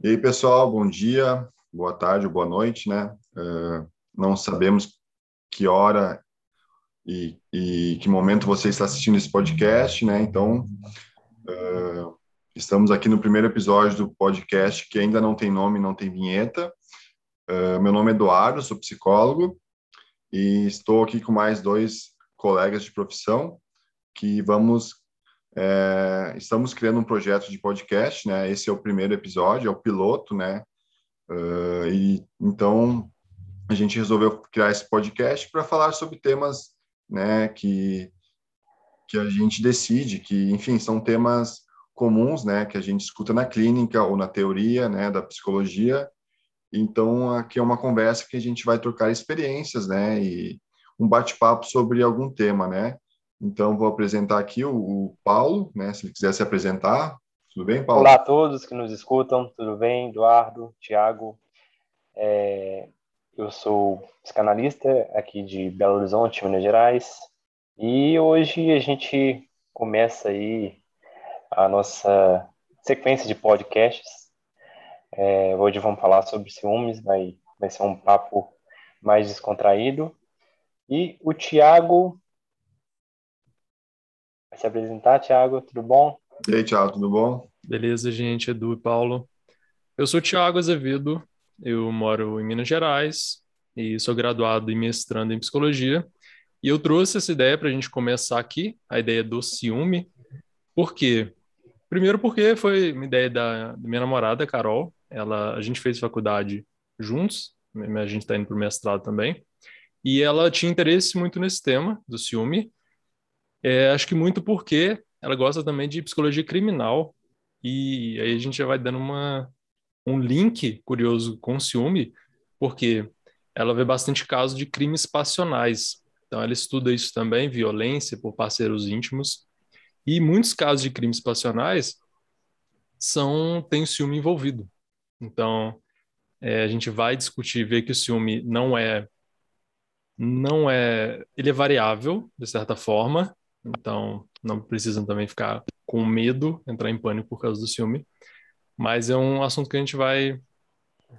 E aí, pessoal, bom dia, boa tarde, boa noite, né? Uh, não sabemos que hora e, e, que momento você está assistindo esse podcast, né? Então, uh, estamos aqui no primeiro episódio do podcast que ainda não tem nome, não tem vinheta. Uh, meu nome é Eduardo, sou psicólogo e estou aqui com mais dois colegas de profissão que vamos é, estamos criando um projeto de podcast, né? Esse é o primeiro episódio, é o piloto, né? Uh, e então a gente resolveu criar esse podcast para falar sobre temas, né? Que que a gente decide, que enfim são temas comuns, né? Que a gente escuta na clínica ou na teoria, né? Da psicologia. Então aqui é uma conversa que a gente vai trocar experiências, né? E um bate-papo sobre algum tema, né? Então, vou apresentar aqui o, o, Paulo, né, se ele quiser se apresentar. Tudo bem, Paulo? Olá a todos que nos escutam, tudo bem? Eduardo, Tiago. É, eu sou psicanalista aqui de Belo Horizonte, Minas Gerais. E hoje a gente começa aí a nossa sequência de podcasts. É, hoje vamos falar sobre ciúmes, vai, vai ser um papo mais descontraído. E o Tiago se apresentar, Thiago, tudo bom? E aí, Thiago, tudo bom? Beleza, gente, Edu e Paulo. Eu sou Thiago Azevedo, eu moro em Minas Gerais e sou graduado e mestrando em psicologia. E eu trouxe essa ideia para a gente começar aqui, a ideia do ciúme. Por quê? Primeiro porque foi uma ideia da, da minha namorada, Carol. Ela, a gente fez faculdade juntos, a gente está indo para o mestrado também. E ela tinha interesse muito nesse tema do ciúme. É, acho que muito porque ela gosta também de psicologia criminal, e aí a gente já vai dando uma, um link curioso com o ciúme, porque ela vê bastante casos de crimes passionais. Então ela estuda isso também, violência por parceiros íntimos, e muitos casos de crimes passionais são tem ciúme envolvido. Então é, a gente vai discutir, ver que o ciúme não é não é ele é variável de certa forma então, não precisam também ficar com medo, entrar em pânico por causa do ciúme. Mas é um assunto que a gente vai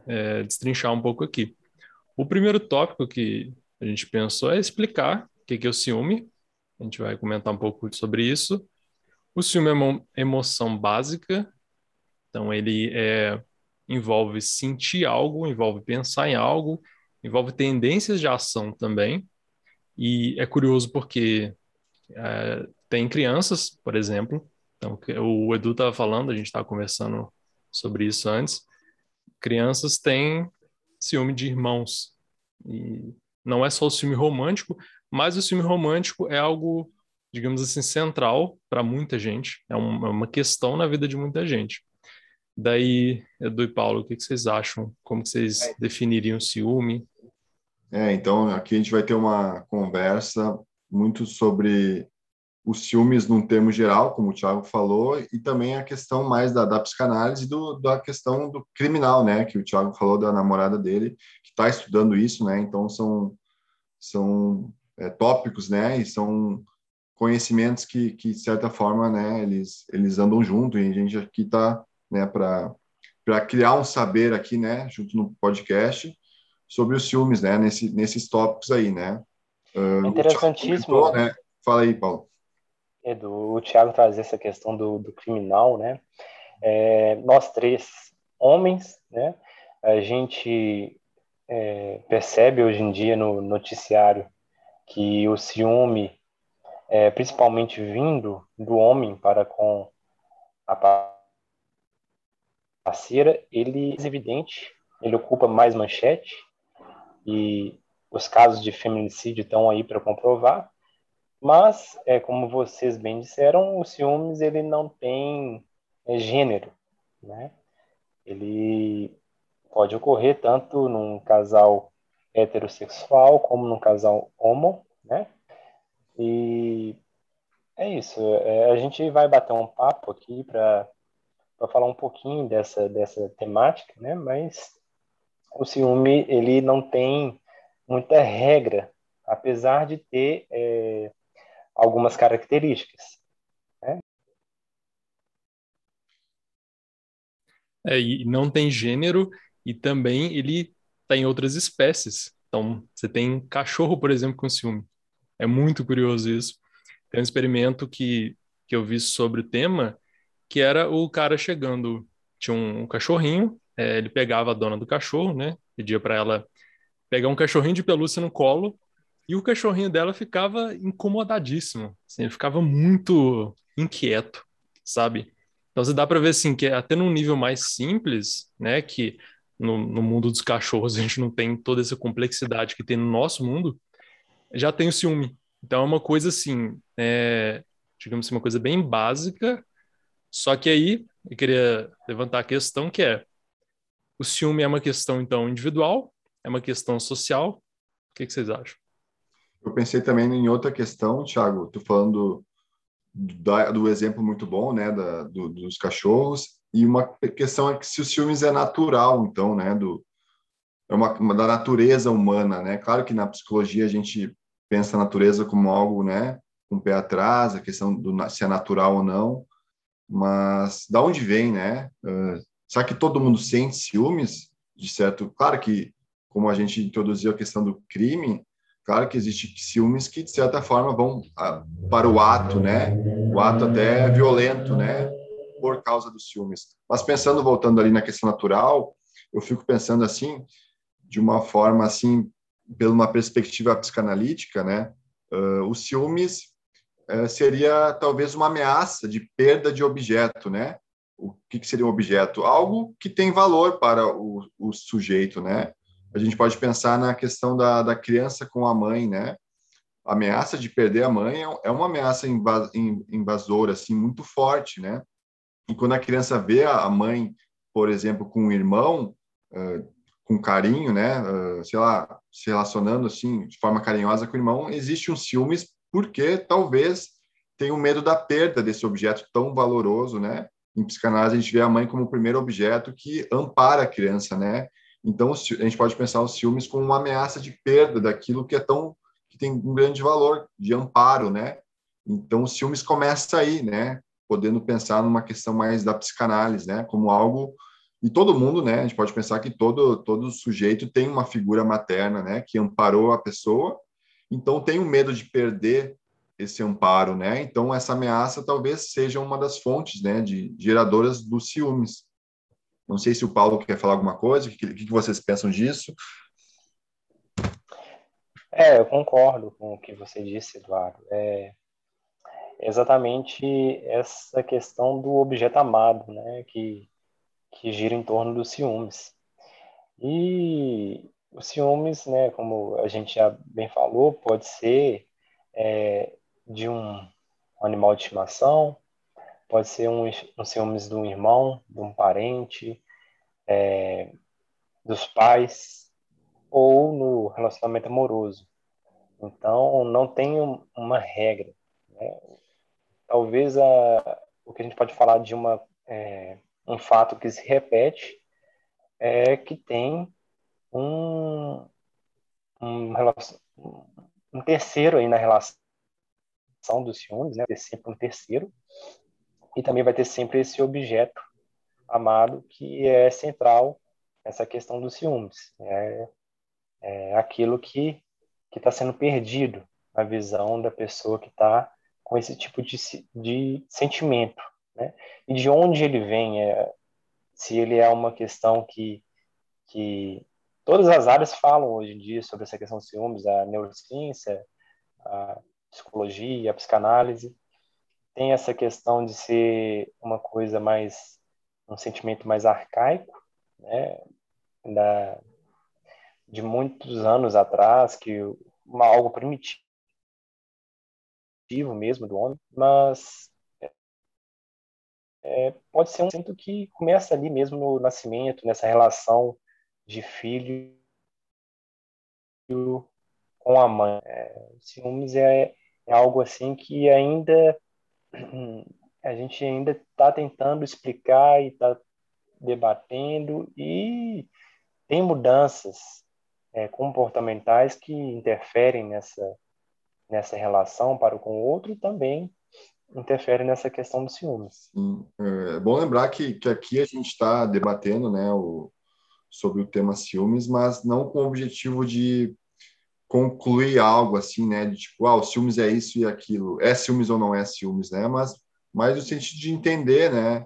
é, destrinchar um pouco aqui. O primeiro tópico que a gente pensou é explicar o que é o ciúme. A gente vai comentar um pouco sobre isso. O ciúme é uma emoção básica, então ele é, envolve sentir algo, envolve pensar em algo, envolve tendências de ação também. E é curioso porque é, tem crianças, por exemplo, então, o Edu estava falando, a gente estava conversando sobre isso antes. Crianças têm ciúme de irmãos. E não é só o ciúme romântico, mas o ciúme romântico é algo, digamos assim, central para muita gente. É, é uma questão na vida de muita gente. Daí, Edu e Paulo, o que, vocês acham? Como vocês é. definiriam o ciúme? É, então aqui a gente vai ter uma conversa muito sobre os ciúmes num termo geral, como o Thiago falou, e também a questão mais da, da psicanálise do, da questão do criminal, né, que o Thiago falou da namorada dele, que está estudando isso, né, então são, são é, tópicos, né, e são conhecimentos que, que, de certa forma, né, eles, eles andam junto, e a gente aqui está, né, para criar um saber aqui, né, junto no podcast, sobre os ciúmes, né, nesse, nesses tópicos aí, né, Uh, Interessantíssimo. Comentou, né? Fala aí, Paulo. Edu, o Thiago trazer essa questão do, do criminal, né? É, nós três, homens, né? A gente é, percebe hoje em dia no noticiário que o ciúme, é, principalmente vindo do homem para com a parceira, ele é evidente, ele ocupa mais manchete e os casos de feminicídio estão aí para comprovar, mas, é como vocês bem disseram, o ciúmes ele não tem é, gênero, né? Ele pode ocorrer tanto num casal heterossexual como num casal homo, né? E é isso. É, a gente vai bater um papo aqui para falar um pouquinho dessa, dessa temática, né? Mas o ciúme ele não tem muita regra, apesar de ter é, algumas características. Né? É, e não tem gênero e também ele está em outras espécies. Então, você tem cachorro, por exemplo, com ciúme. É muito curioso isso. Tem um experimento que, que eu vi sobre o tema, que era o cara chegando, tinha um, um cachorrinho, é, ele pegava a dona do cachorro, né? Pedia para ela pegar um cachorrinho de pelúcia no colo e o cachorrinho dela ficava incomodadíssimo, assim, ele ficava muito inquieto, sabe? Então você dá para ver assim que até num nível mais simples, né, que no, no, mundo dos cachorros a gente não tem toda essa complexidade que tem no nosso mundo, já tem o ciúme. Então é uma coisa assim, é, digamos assim, uma coisa bem básica, só que aí eu queria levantar a questão que é o ciúme é uma questão então individual, é uma questão social. O que, que vocês acham? Eu pensei também em outra questão, Thiago. Estou falando do, do, exemplo muito bom, né, da, do, dos cachorros. E uma questão é que se os ciúmes é natural, então, né, do é uma, uma, da natureza humana, né? Claro que na psicologia a gente pensa a natureza como algo, né, com um pé atrás, a questão do se é natural ou não. Mas da onde vem, né? Uh, será que todo mundo sente ciúmes? De certo, claro que como a gente introduziu a questão do crime, Claro que existe ciúmes que, de certa forma, vão ah, para o ato, né? O ato até violento, né? Por causa dos ciúmes. Mas pensando, voltando ali na questão natural, eu fico pensando assim, de uma forma assim, pela uma perspectiva psicanalítica, né? Uh, os ciúmes uh, seria talvez uma ameaça de perda de objeto, né? O que, que seria um objeto? Algo que tem valor para o, o sujeito, né? A gente pode pensar na questão da, da criança com a mãe, né? A ameaça de perder a mãe é, é uma ameaça invasora, assim, muito forte, né? E quando a criança vê a mãe, por exemplo, com um irmão, uh, com carinho, né? Uh, sei lá, se relacionando, assim, de forma carinhosa com o irmão, existe um ciúmes porque talvez tenha o medo da perda desse objeto tão valoroso, né? Em psicanálise, a gente vê a mãe como o primeiro objeto que ampara a criança, né? Então, a gente pode pensar os ciúmes como uma ameaça de perda daquilo que é tão que tem um grande valor de amparo, né? Então, os ciúmes começa aí, né? Podendo pensar numa questão mais da psicanálise, né? Como algo e todo mundo, né? A gente pode pensar que todo todo sujeito tem uma figura materna, né? Que amparou a pessoa. Então, tem o um medo de perder esse amparo, né? Então, essa ameaça talvez seja uma das fontes, né? De geradoras dos ciúmes. Não sei se o Paulo quer falar alguma coisa, o que, que vocês pensam disso? É, eu concordo com o que você disse, Eduardo. É exatamente essa questão do objeto amado, né, que, que gira em torno dos ciúmes. E os ciúmes, né, como a gente já bem falou, pode ser é, de um animal de estimação, pode ser um, um ciúmes de um irmão, de um parente, é, dos pais ou no relacionamento amoroso. Então, não tem uma regra. Né? Talvez a, o que a gente pode falar de uma, é, um fato que se repete é que tem um, um, um terceiro aí na relação dos ciúmes, né? Tem sempre um terceiro e também vai ter sempre esse objeto amado que é central essa questão dos ciúmes. É, é aquilo que está sendo perdido na visão da pessoa que está com esse tipo de, de sentimento. Né? E de onde ele vem, é, se ele é uma questão que, que todas as áreas falam hoje em dia sobre essa questão dos ciúmes, a neurociência, a psicologia, a psicanálise, tem essa questão de ser uma coisa mais um sentimento mais arcaico, né, da, de muitos anos atrás, que uma, algo primitivo mesmo do homem, mas é, pode ser um sentimento que começa ali mesmo no nascimento, nessa relação de filho com a mãe. É, ciúmes é, é algo assim que ainda a gente ainda está tentando explicar e está debatendo e tem mudanças é, comportamentais que interferem nessa nessa relação para com o outro e também interfere nessa questão dos ciúmes. Sim. É bom lembrar que, que aqui a gente está debatendo né, o, sobre o tema ciúmes, mas não com o objetivo de concluir algo assim, né, de tipo, ah, o ciúmes é isso e aquilo, é ciúmes ou não é ciúmes, né, mas mais no sentido de entender, né,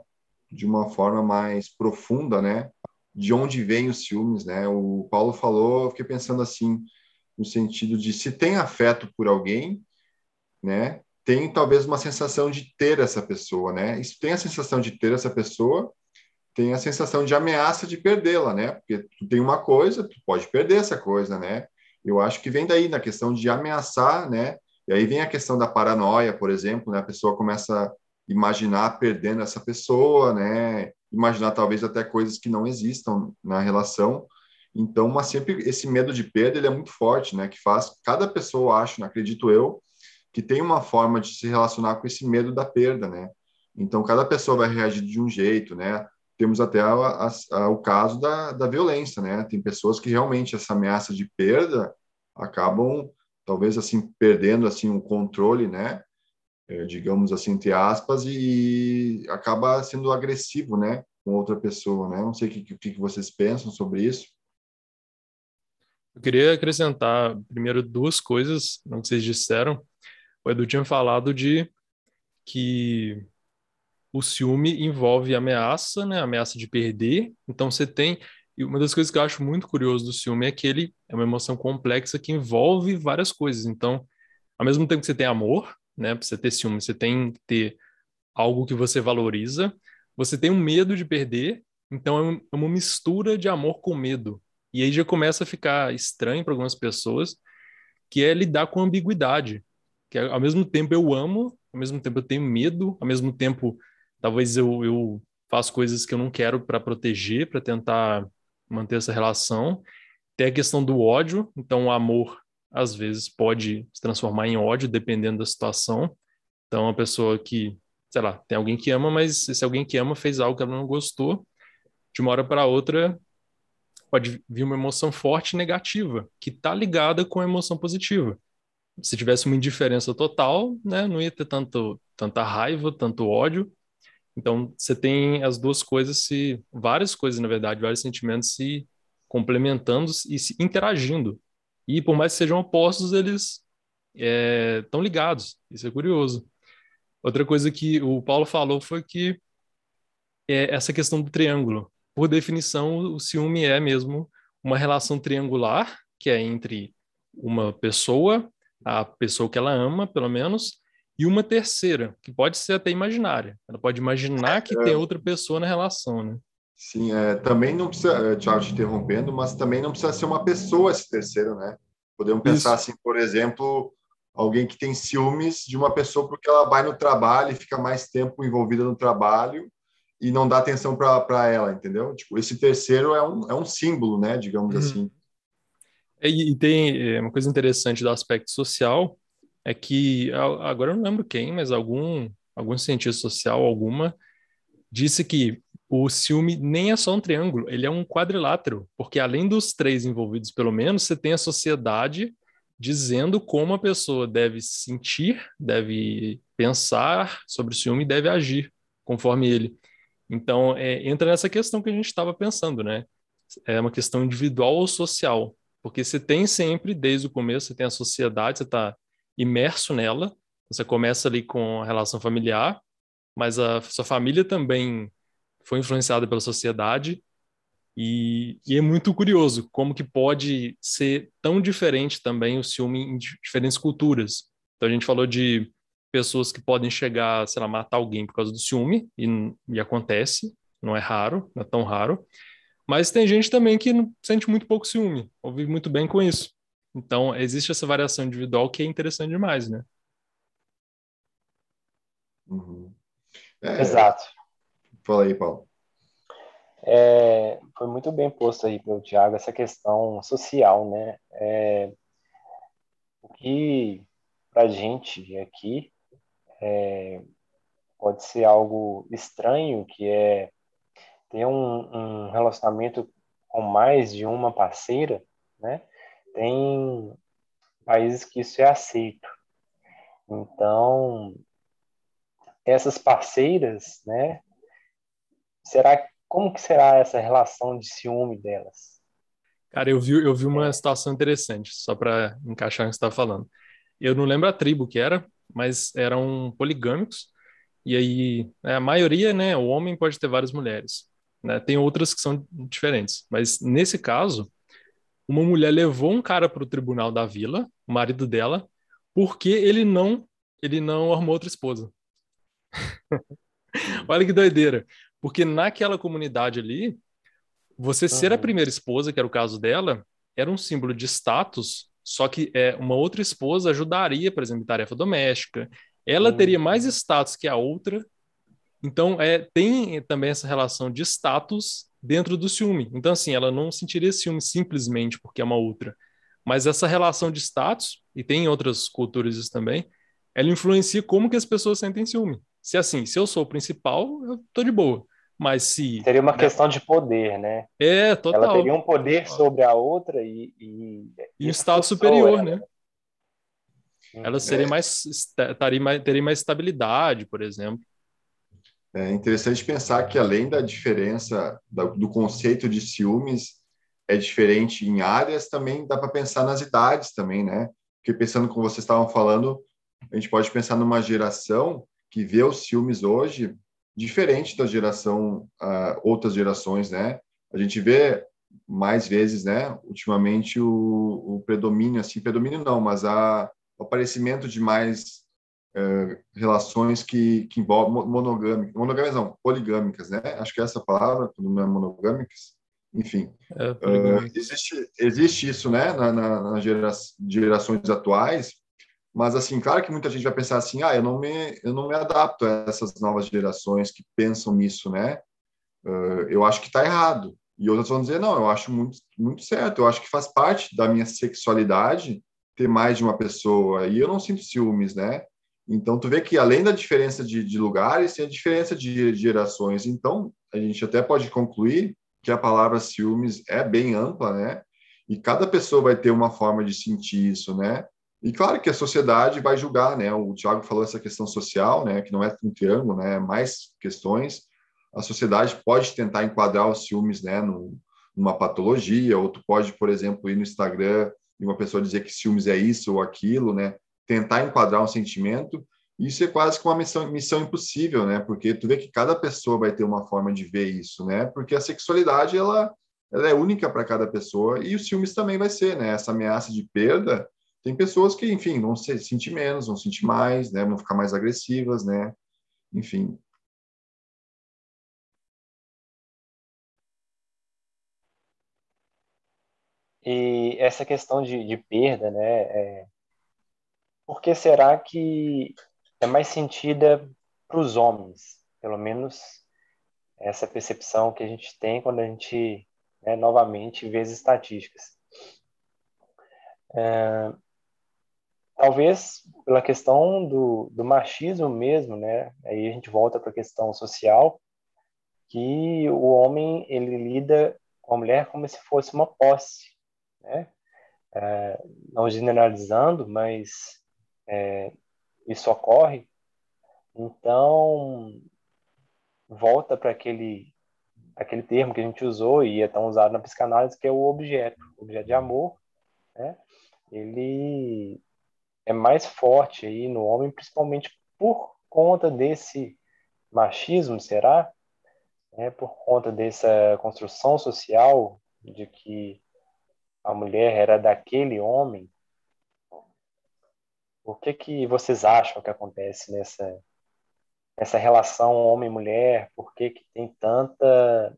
de uma forma mais profunda, né, de onde vem os ciúmes, né, o Paulo falou, eu fiquei pensando assim, no sentido de se tem afeto por alguém, né, tem talvez uma sensação de ter essa pessoa, né, isso tem a sensação de ter essa pessoa, tem a sensação de ameaça de perdê-la, né, porque tu tem uma coisa, tu pode perder essa coisa, né, eu acho que vem daí, na questão de ameaçar, né? E aí vem a questão da paranoia, por exemplo, né? A pessoa começa a imaginar perdendo essa pessoa, né? Imaginar talvez até coisas que não existam na relação. Então, mas sempre esse medo de perda, ele é muito forte, né? Que faz cada pessoa, acho, não acredito eu, que tem uma forma de se relacionar com esse medo da perda, né? Então, cada pessoa vai reagir de um jeito, né? Temos até a, a, a, o caso da, da violência, né? Tem pessoas que realmente essa ameaça de perda acabam talvez assim perdendo assim o controle, né? É, digamos assim entre aspas e acaba sendo agressivo, né? Com outra pessoa, né? Não sei o que, que, que vocês pensam sobre isso. Eu queria acrescentar primeiro duas coisas no que vocês disseram. O Edu tinha falado de que o ciúme envolve ameaça, né? Ameaça de perder. Então você tem. E uma das coisas que eu acho muito curioso do ciúme é que ele é uma emoção complexa que envolve várias coisas. Então, ao mesmo tempo que você tem amor, né? Pra você ter ciúme, você tem que ter algo que você valoriza. Você tem um medo de perder. Então, é uma mistura de amor com medo. E aí já começa a ficar estranho para algumas pessoas, que é lidar com ambiguidade. Que é, ao mesmo tempo eu amo, ao mesmo tempo eu tenho medo, ao mesmo tempo talvez eu, eu faço coisas que eu não quero para proteger, para tentar manter essa relação. Tem a questão do ódio, então o amor às vezes pode se transformar em ódio dependendo da situação. Então a pessoa que, sei lá, tem alguém que ama, mas esse alguém que ama fez algo que ela não gostou, de uma hora para outra pode vir uma emoção forte negativa, que está ligada com a emoção positiva. Se tivesse uma indiferença total, né, não ia ter tanto, tanta raiva, tanto ódio, então, você tem as duas coisas se várias coisas, na verdade, vários sentimentos se complementando e se interagindo. E por mais que sejam opostos, eles estão é, ligados. Isso é curioso. Outra coisa que o Paulo falou foi que é essa questão do triângulo. Por definição, o ciúme é mesmo uma relação triangular, que é entre uma pessoa, a pessoa que ela ama, pelo menos, e uma terceira, que pode ser até imaginária. Ela pode imaginar que é. tem outra pessoa na relação, né? Sim, é, também não precisa, é, tchau, te interrompendo, mas também não precisa ser uma pessoa esse terceiro, né? Podemos pensar Isso. assim, por exemplo, alguém que tem ciúmes de uma pessoa porque ela vai no trabalho e fica mais tempo envolvida no trabalho e não dá atenção para ela, entendeu? Tipo, esse terceiro é um, é um símbolo, né? Digamos uhum. assim. E, e tem é, uma coisa interessante do aspecto social, é que agora eu não lembro quem, mas algum algum cientista social alguma disse que o ciúme nem é só um triângulo, ele é um quadrilátero, porque além dos três envolvidos, pelo menos, você tem a sociedade dizendo como a pessoa deve sentir, deve pensar sobre o ciúme e deve agir conforme ele. Então, é, entra nessa questão que a gente estava pensando, né? É uma questão individual ou social, porque você tem sempre, desde o começo, você tem a sociedade, você está imerso nela. Você começa ali com a relação familiar, mas a sua família também foi influenciada pela sociedade e, e, é muito curioso como que pode ser tão diferente também o ciúme em diferentes culturas. Então a gente falou de pessoas que podem chegar, sei lá, matar alguém por causa do ciúme e, e acontece, não é raro, não é tão raro. Mas tem gente também que sente muito pouco ciúme, ou vive muito bem com isso. Então, existe essa variação individual que é interessante demais, né? Uhum. É, Exato. Fala aí, Paulo. É, foi muito bem posto aí pelo Tiago essa questão social, né? É, o que para a gente aqui é, pode ser algo estranho, que é ter um, um relacionamento com mais de uma parceira, né? Tem países que isso é aceito. Então, essas parceiras, né? Será como que será essa relação de ciúme delas? Cara, eu vi, eu vi uma situação interessante, só para encaixar o que você está falando. Eu não lembro a tribo que era, mas eram poligâmicos, e aí né, a maioria, né, o homem pode ter várias mulheres, né? Tem outras que são diferentes, mas nesse caso, uma mulher levou um cara para o tribunal da vila, o marido dela, porque ele não ele não arrumou outra esposa. Olha que doideira. Porque naquela comunidade ali, você ser a primeira esposa, que era o caso dela, era um símbolo de status, só que é, uma outra esposa ajudaria, por exemplo, em tarefa doméstica. Ela uhum. teria mais status que a outra. Então, é, tem também essa relação de status dentro do ciúme. Então, assim, ela não sentiria ciúme simplesmente porque é uma outra. Mas essa relação de status, e tem em outras culturas isso também, ela influencia como que as pessoas sentem ciúme. Se assim, se eu sou o principal, eu tô de boa. Mas se. Seria uma questão de poder, né? É, total. Ela teria um poder sobre a outra e. E, e um estado superior, ela. né? Ela seria é. mais, estaria mais. teria mais estabilidade, por exemplo. É interessante pensar que, além da diferença do conceito de ciúmes, é diferente em áreas, também dá para pensar nas idades também, né? Porque pensando como vocês estavam falando, a gente pode pensar numa geração que vê os ciúmes hoje diferente da geração, uh, outras gerações, né? A gente vê mais vezes, né, ultimamente o, o predomínio, assim, predomínio não, mas a, o aparecimento de mais uh, relações que, que envolvem monogâmicas, monogâmicas não, poligâmicas, né? Acho que é essa palavra, não é monogâmicas, enfim. É, uh, existe, existe isso, né, na, na, nas gera, gerações atuais, mas, assim, claro que muita gente vai pensar assim, ah, eu não me, eu não me adapto a essas novas gerações que pensam nisso, né? Uh, eu acho que está errado. E outras vão dizer, não, eu acho muito, muito certo. Eu acho que faz parte da minha sexualidade ter mais de uma pessoa. E eu não sinto ciúmes, né? Então, tu vê que além da diferença de, de lugares, tem a diferença de, de gerações. Então, a gente até pode concluir que a palavra ciúmes é bem ampla, né? E cada pessoa vai ter uma forma de sentir isso, né? E claro que a sociedade vai julgar, né? O Tiago falou essa questão social, né? Que não é um triângulo, né? Mais questões. A sociedade pode tentar enquadrar os ciúmes, né? numa patologia, ou tu pode, por exemplo, ir no Instagram e uma pessoa dizer que ciúmes é isso ou aquilo, né? Tentar enquadrar um sentimento. Isso é quase que uma missão, missão impossível, né? Porque tu vê que cada pessoa vai ter uma forma de ver isso, né? Porque a sexualidade ela, ela é única para cada pessoa e os ciúmes também vai ser, né? Essa ameaça de perda tem pessoas que, enfim, vão se sentir menos, vão sentir mais, né? Vão ficar mais agressivas, né? Enfim. E essa questão de, de perda, né? É... Por que será que é mais sentida para os homens? Pelo menos essa percepção que a gente tem quando a gente, né, novamente, vê as estatísticas. É, talvez pela questão do, do machismo mesmo, né? Aí a gente volta para a questão social, que o homem ele lida com a mulher como se fosse uma posse, né? É, não generalizando, mas é, isso ocorre. Então volta para aquele aquele termo que a gente usou e é tão usado na psicanálise que é o objeto, o objeto de amor, né? Ele é mais forte aí no homem, principalmente por conta desse machismo, será? É, por conta dessa construção social de que a mulher era daquele homem. O que que vocês acham que acontece nessa nessa relação homem-mulher? Por que que tem tanta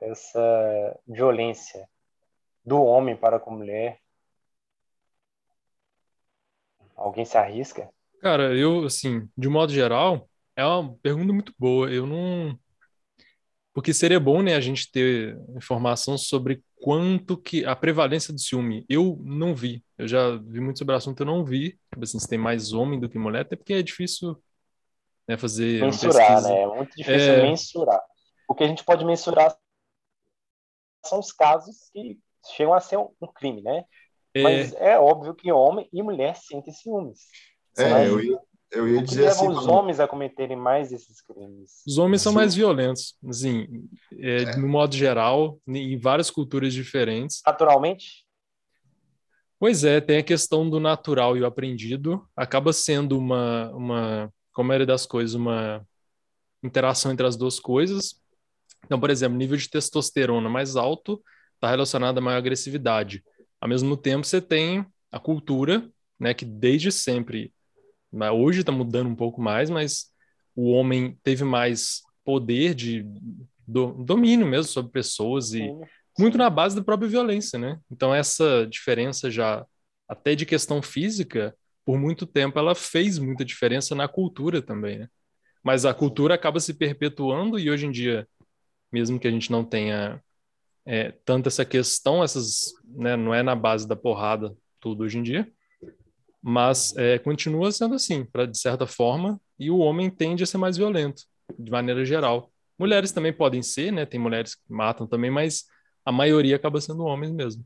essa violência do homem para com a mulher? Alguém se arrisca? Cara, eu, assim, de modo geral, é uma pergunta muito boa. Eu não. Porque seria bom, né, a gente ter informação sobre quanto que a prevalência do ciúme. Eu não vi. Eu já vi muito sobre o assunto, eu não vi. Tipo assim, se tem mais homem do que mulher, até porque é difícil né, fazer. Mensurar, né? É muito difícil é... mensurar. O que a gente pode mensurar são os casos que chegam a ser um crime, né? É... Mas é óbvio que homem e mulher sentem ciúmes. É, eu ia, eu ia dizer assim. os homens a cometerem mais esses crimes? Os homens são mais violentos, assim, é, é. no modo geral, em várias culturas diferentes. Naturalmente? Pois é, tem a questão do natural e o aprendido. Acaba sendo uma, uma como era das coisas, uma interação entre as duas coisas. Então, por exemplo, nível de testosterona mais alto está relacionado a maior agressividade. Ao mesmo tempo, você tem a cultura, né, que desde sempre Hoje está mudando um pouco mais, mas o homem teve mais poder de do, domínio mesmo sobre pessoas e Sim. muito na base da própria violência, né? Então essa diferença já até de questão física, por muito tempo ela fez muita diferença na cultura também, né? Mas a cultura acaba se perpetuando e hoje em dia, mesmo que a gente não tenha é, tanto essa questão, essas, né, não é na base da porrada tudo hoje em dia, mas é, continua sendo assim, pra, de certa forma, e o homem tende a ser mais violento, de maneira geral. Mulheres também podem ser, né? Tem mulheres que matam também, mas a maioria acaba sendo homens mesmo.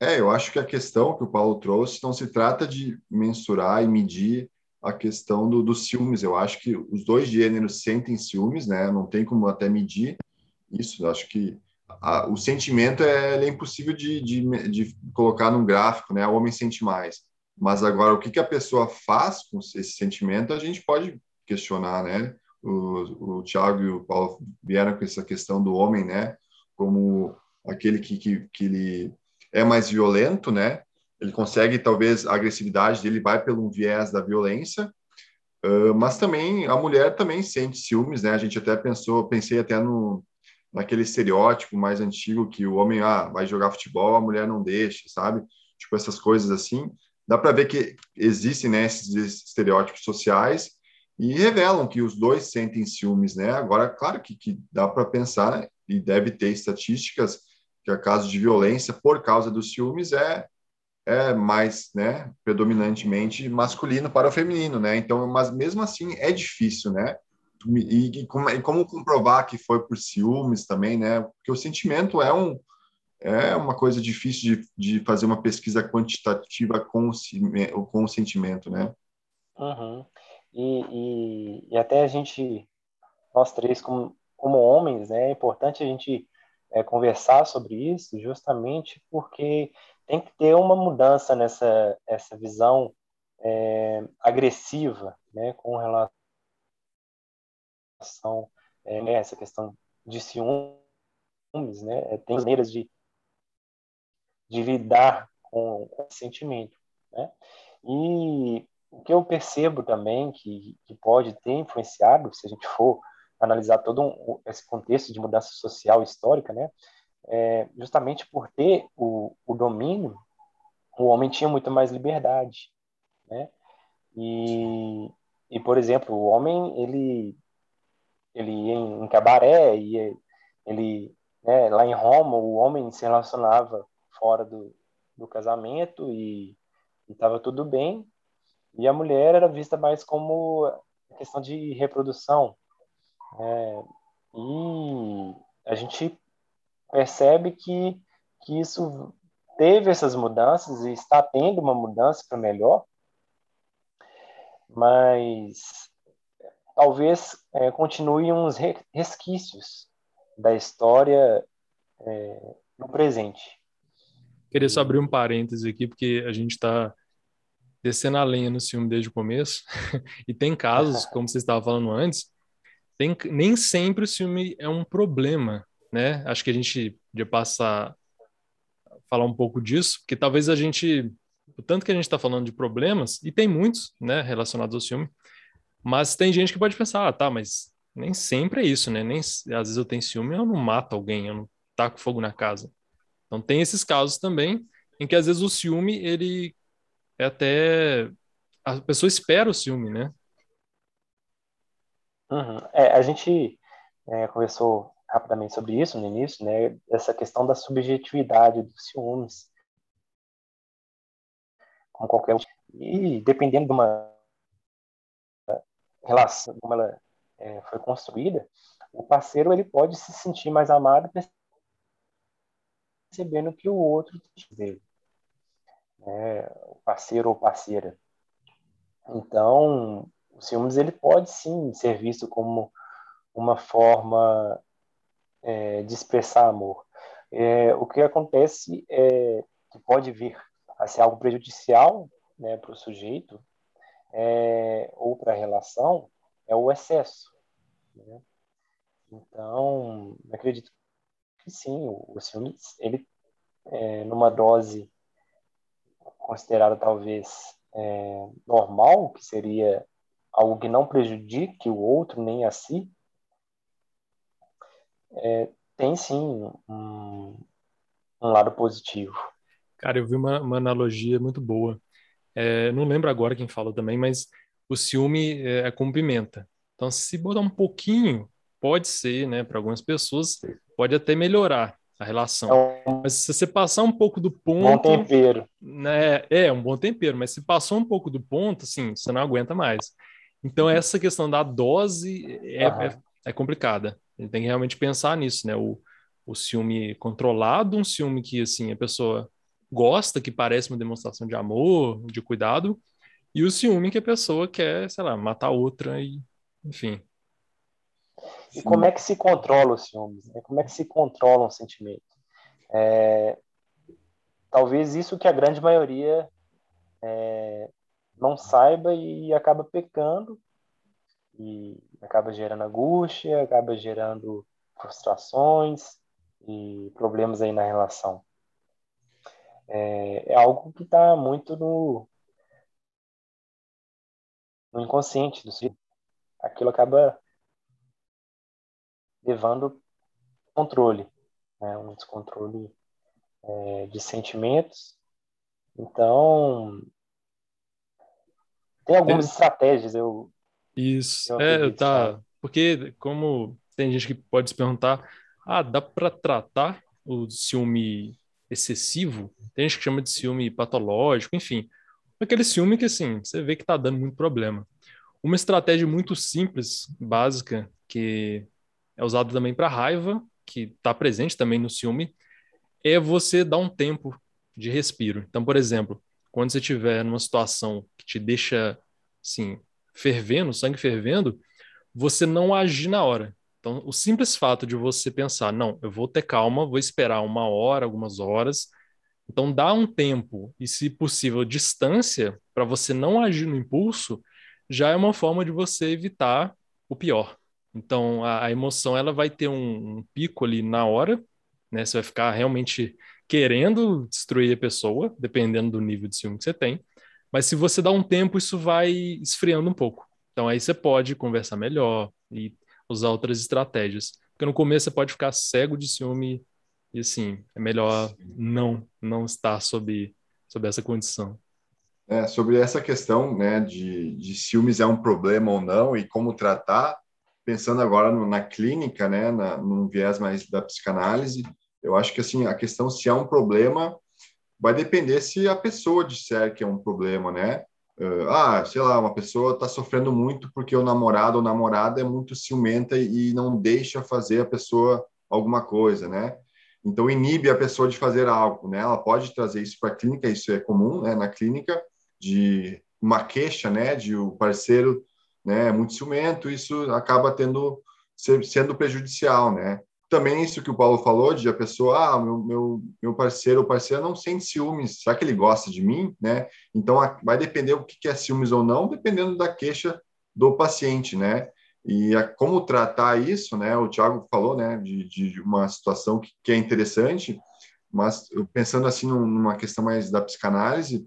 É, eu acho que a questão que o Paulo trouxe não se trata de mensurar e medir a questão do, dos ciúmes. Eu acho que os dois gêneros sentem ciúmes, né? Não tem como até medir isso. Eu acho que a, o sentimento é, é impossível de, de, de, colocar num gráfico, né? O homem sente mais. Mas agora, o que, que a pessoa faz com esse sentimento, a gente pode questionar, né? O, o Tiago e o Paulo vieram com essa questão do homem, né? Como aquele que, que, que ele é mais violento, né? Ele consegue, talvez, a agressividade dele vai pelo viés da violência, uh, mas também a mulher também sente ciúmes, né? A gente até pensou, pensei até no naquele estereótipo mais antigo que o homem ah, vai jogar futebol, a mulher não deixa, sabe? Tipo essas coisas assim dá para ver que existem né, esses estereótipos sociais e revelam que os dois sentem ciúmes, né? Agora, claro que, que dá para pensar né, e deve ter estatísticas que a caso de violência por causa dos ciúmes é é mais, né, predominantemente masculino para o feminino, né? Então, mas mesmo assim é difícil, né? E, e, como, e como comprovar que foi por ciúmes também, né? Porque o sentimento é um é uma coisa difícil de, de fazer uma pesquisa quantitativa com o, com o sentimento, né? Uhum. E, e, e, até a gente, nós três como, como homens, né, é importante a gente é, conversar sobre isso justamente porque tem que ter uma mudança nessa essa visão é, agressiva, né, com relação é, né, essa questão de ciúmes, né, tem maneiras de de lidar com, com o sentimento. Né? E o que eu percebo também que, que pode ter influenciado, se a gente for analisar todo um, esse contexto de mudança social histórica, né, é justamente por ter o, o domínio, o homem tinha muito mais liberdade, né? E, e por exemplo, o homem ele ele ia em, cabaré, ia, ele né, lá em Roma o homem se relacionava fora do, do casamento e estava tudo bem. E a mulher era vista mais como questão de reprodução. É, e a gente percebe que, que isso teve essas mudanças e está tendo uma mudança para melhor, mas talvez é, continue uns resquícios da história é, no presente. Queria só abrir um parêntese aqui, porque a gente está descendo a lenha no filme desde o começo. e tem casos, como você estava falando antes, tem, nem sempre o filme é um problema, né? Acho que a gente podia passar falar um pouco disso, porque talvez a gente, o tanto que a gente está falando de problemas, e tem muitos, né, relacionados ao filme, mas tem gente que pode pensar, ah, tá, mas nem sempre é isso, né? Nem, às vezes eu tenho ciúme, eu não mato alguém, eu não taco fogo na casa. Então tem esses casos também em que às vezes o ciúme ele é até a pessoa espera o ciúme, né? Uhum. É, a gente é, conversou rapidamente sobre isso no início, né? Essa questão da subjetividade dos ciúmes, como qualquer e dependendo de uma relação como ela é, foi construída, o parceiro ele pode se sentir mais amado percebendo que o outro dele, né? o parceiro ou parceira. Então, o ciúmes ele pode sim ser visto como uma forma é, de expressar amor. É, o que acontece é que pode vir a ser algo prejudicial né, para o sujeito é, ou para a relação é o excesso. Né? Então, acredito que sim, o, ciúme, ele, é, numa dose considerada talvez é, normal, que seria algo que não prejudique o outro nem a si, é, tem sim um, um, lado positivo. Cara, eu vi uma, uma analogia muito boa. É, não lembro agora quem falou também, mas o ciúme é, é com pimenta. Então, se botar um pouquinho, pode ser, né, para algumas pessoas, pode até melhorar a relação. É mas se você passar um pouco do ponto. Bom tempero. Né, é, um bom tempero, mas se passou um pouco do ponto, assim, você não aguenta mais. Então, uhum. essa questão da dose é, uhum. é, é complicada. A gente tem que realmente pensar nisso, né? O, o ciúme controlado, um ciúme que, assim, a pessoa gosta, que parece uma demonstração de amor, de cuidado, e o ciúme que a pessoa quer, sei lá, matar outra e, enfim. E como é que se controla os ciúmes? Né? Como é que se controla um sentimento? É, talvez isso que a grande maioria é, não saiba e acaba pecando e acaba gerando angústia, acaba gerando frustrações e problemas aí na relação. É, é algo que está muito no, no inconsciente do ser. Aquilo acaba levando controle, né? um descontrole é, de sentimentos. Então, tem algumas é. estratégias, eu. Isso, eu é, tá. Porque, como tem gente que pode se perguntar, ah, dá para tratar o ciúme excessivo? Tem gente que chama de ciúme patológico, enfim. Aquele ciúme que, assim, você vê que tá dando muito problema. Uma estratégia muito simples, básica, que é usada também para raiva, que está presente também no ciúme, é você dar um tempo de respiro. Então, por exemplo, quando você estiver numa situação que te deixa, assim, fervendo, sangue fervendo, você não agir na hora. Então, o simples fato de você pensar, não, eu vou ter calma, vou esperar uma hora, algumas horas. Então, dá um tempo e, se possível, distância para você não agir no impulso, já é uma forma de você evitar o pior. Então, a, a emoção ela vai ter um, um pico ali na hora, né? Você vai ficar realmente querendo destruir a pessoa, dependendo do nível de ciúme que você tem. Mas se você dá um tempo, isso vai esfriando um pouco. Então aí você pode conversar melhor e usar outras estratégias. Porque no começo você pode ficar cego de ciúme e assim, é melhor não não estar sob, sob essa condição. É, sobre essa questão né, de, de ciúmes é um problema ou não e como tratar, pensando agora no, na clínica, né, na, num viés mais da psicanálise, eu acho que assim a questão se é um problema vai depender se a pessoa disser que é um problema, né? Uh, ah, sei lá, uma pessoa está sofrendo muito porque o namorado ou namorada é muito ciumenta e não deixa fazer a pessoa alguma coisa, né? Então inibe a pessoa de fazer algo, né? Ela pode trazer isso para a clínica, isso é comum, né? Na clínica de uma queixa, né? De o parceiro, né? Muito ciumento, isso acaba tendo sendo prejudicial, né? também isso que o Paulo falou, de a pessoa, ah, meu, meu, meu parceiro ou parceira não sente ciúmes, será que ele gosta de mim, né? Então, vai depender o que é ciúmes ou não, dependendo da queixa do paciente, né? E a, como tratar isso, né? O Tiago falou, né, de, de uma situação que, que é interessante, mas pensando assim numa questão mais da psicanálise,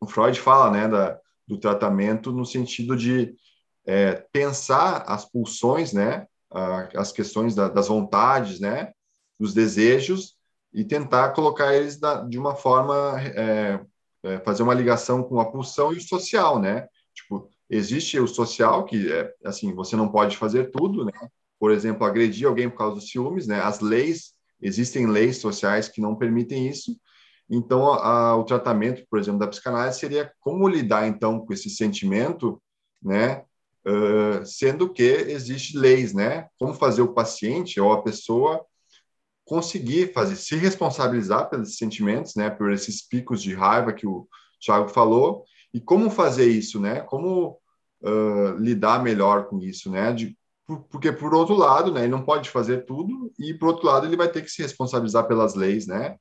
o Freud fala, né, da, do tratamento no sentido de é, pensar as pulsões, né, as questões da, das vontades, né, dos desejos e tentar colocar eles da, de uma forma é, é, fazer uma ligação com a pulsão e o social, né? Tipo, existe o social que é assim, você não pode fazer tudo, né? Por exemplo, agredir alguém por causa dos ciúmes, né? As leis existem leis sociais que não permitem isso. Então, a, a, o tratamento, por exemplo, da psicanálise seria como lidar então com esse sentimento, né? Uh, sendo que existe leis, né? Como fazer o paciente ou a pessoa conseguir fazer, se responsabilizar pelos sentimentos, né? Por esses picos de raiva que o Thiago falou e como fazer isso, né? Como uh, lidar melhor com isso, né? De, porque por outro lado, né, ele não pode fazer tudo e por outro lado ele vai ter que se responsabilizar pelas leis, né?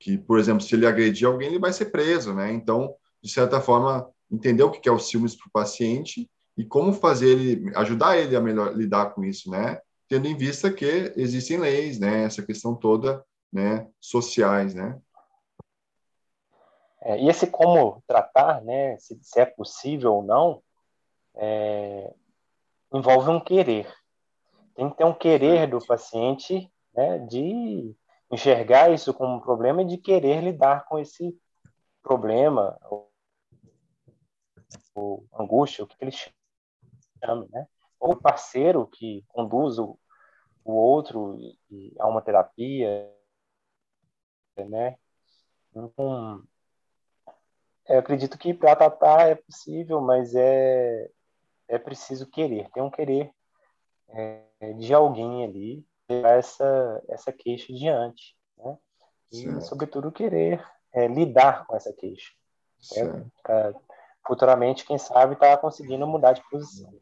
Que, por exemplo, se ele agredir alguém, ele vai ser preso, né? Então, de certa forma, entender o que é o ciúmes para o paciente e como fazer ele, ajudar ele a melhor lidar com isso, né? Tendo em vista que existem leis, né? Essa questão toda, né? Sociais, né? É, e esse como tratar, né? Se, se é possível ou não, é, envolve um querer. Tem que ter um querer do paciente, né? De enxergar isso como um problema e de querer lidar com esse problema ou angústia, o que ele chama, né? Ou parceiro que conduz o, o outro a uma terapia, né? Então, eu acredito que para tratar é possível, mas é, é preciso querer, tem um querer é, de alguém ali levar essa, essa queixa diante, né? E, certo. sobretudo, querer é, lidar com essa queixa. Né? Futuramente, quem sabe, está conseguindo mudar de posição.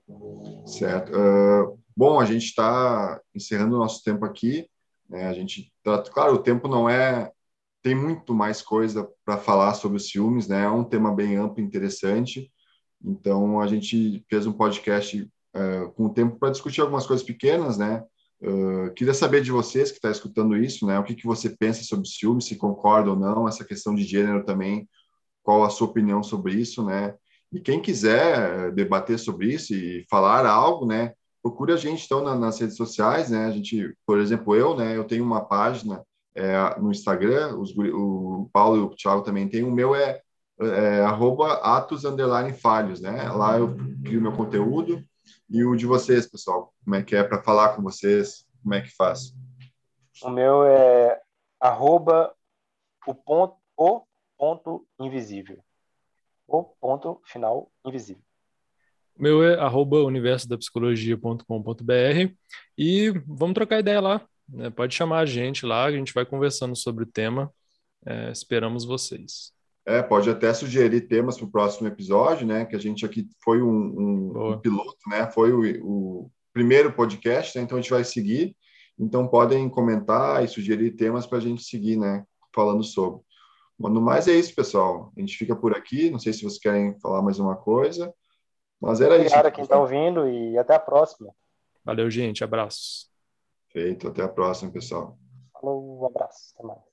Certo. Uh, bom, a gente está encerrando o nosso tempo aqui. Né? A gente tá, claro, o tempo não é tem muito mais coisa para falar sobre os ciúmes, né? É um tema bem amplo interessante. Então a gente fez um podcast uh, com o tempo para discutir algumas coisas pequenas, né? Uh, queria saber de vocês que está escutando isso, né? O que, que você pensa sobre ciúmes, se concorda ou não, essa questão de gênero também qual a sua opinião sobre isso, né? E quem quiser debater sobre isso e falar algo, né? Procure a gente então nas redes sociais, né? A gente, por exemplo, eu, né? Eu tenho uma página é, no Instagram, os, o Paulo e o Thiago também tem. O meu é, é atos falhos, né? Lá eu crio meu conteúdo. E o de vocês, pessoal, como é que é para falar com vocês? Como é que faz? O meu é arroba o ponto, o ponto invisível. O ponto final invisível. Meu é arroba universodapsicologia.com.br e vamos trocar ideia lá. Né? Pode chamar a gente lá, a gente vai conversando sobre o tema. É, esperamos vocês. É, pode até sugerir temas para o próximo episódio, né? Que a gente aqui foi um, um, um piloto, né? Foi o, o primeiro podcast, né? então a gente vai seguir. Então podem comentar e sugerir temas para a gente seguir, né? Falando sobre. No mais é isso, pessoal. A gente fica por aqui. Não sei se vocês querem falar mais uma coisa. Mas era Obrigado isso. Obrigado a quem está ouvindo e até a próxima. Valeu, gente. Abraços. Feito. Até a próxima, pessoal. Falou, um abraço. Até mais.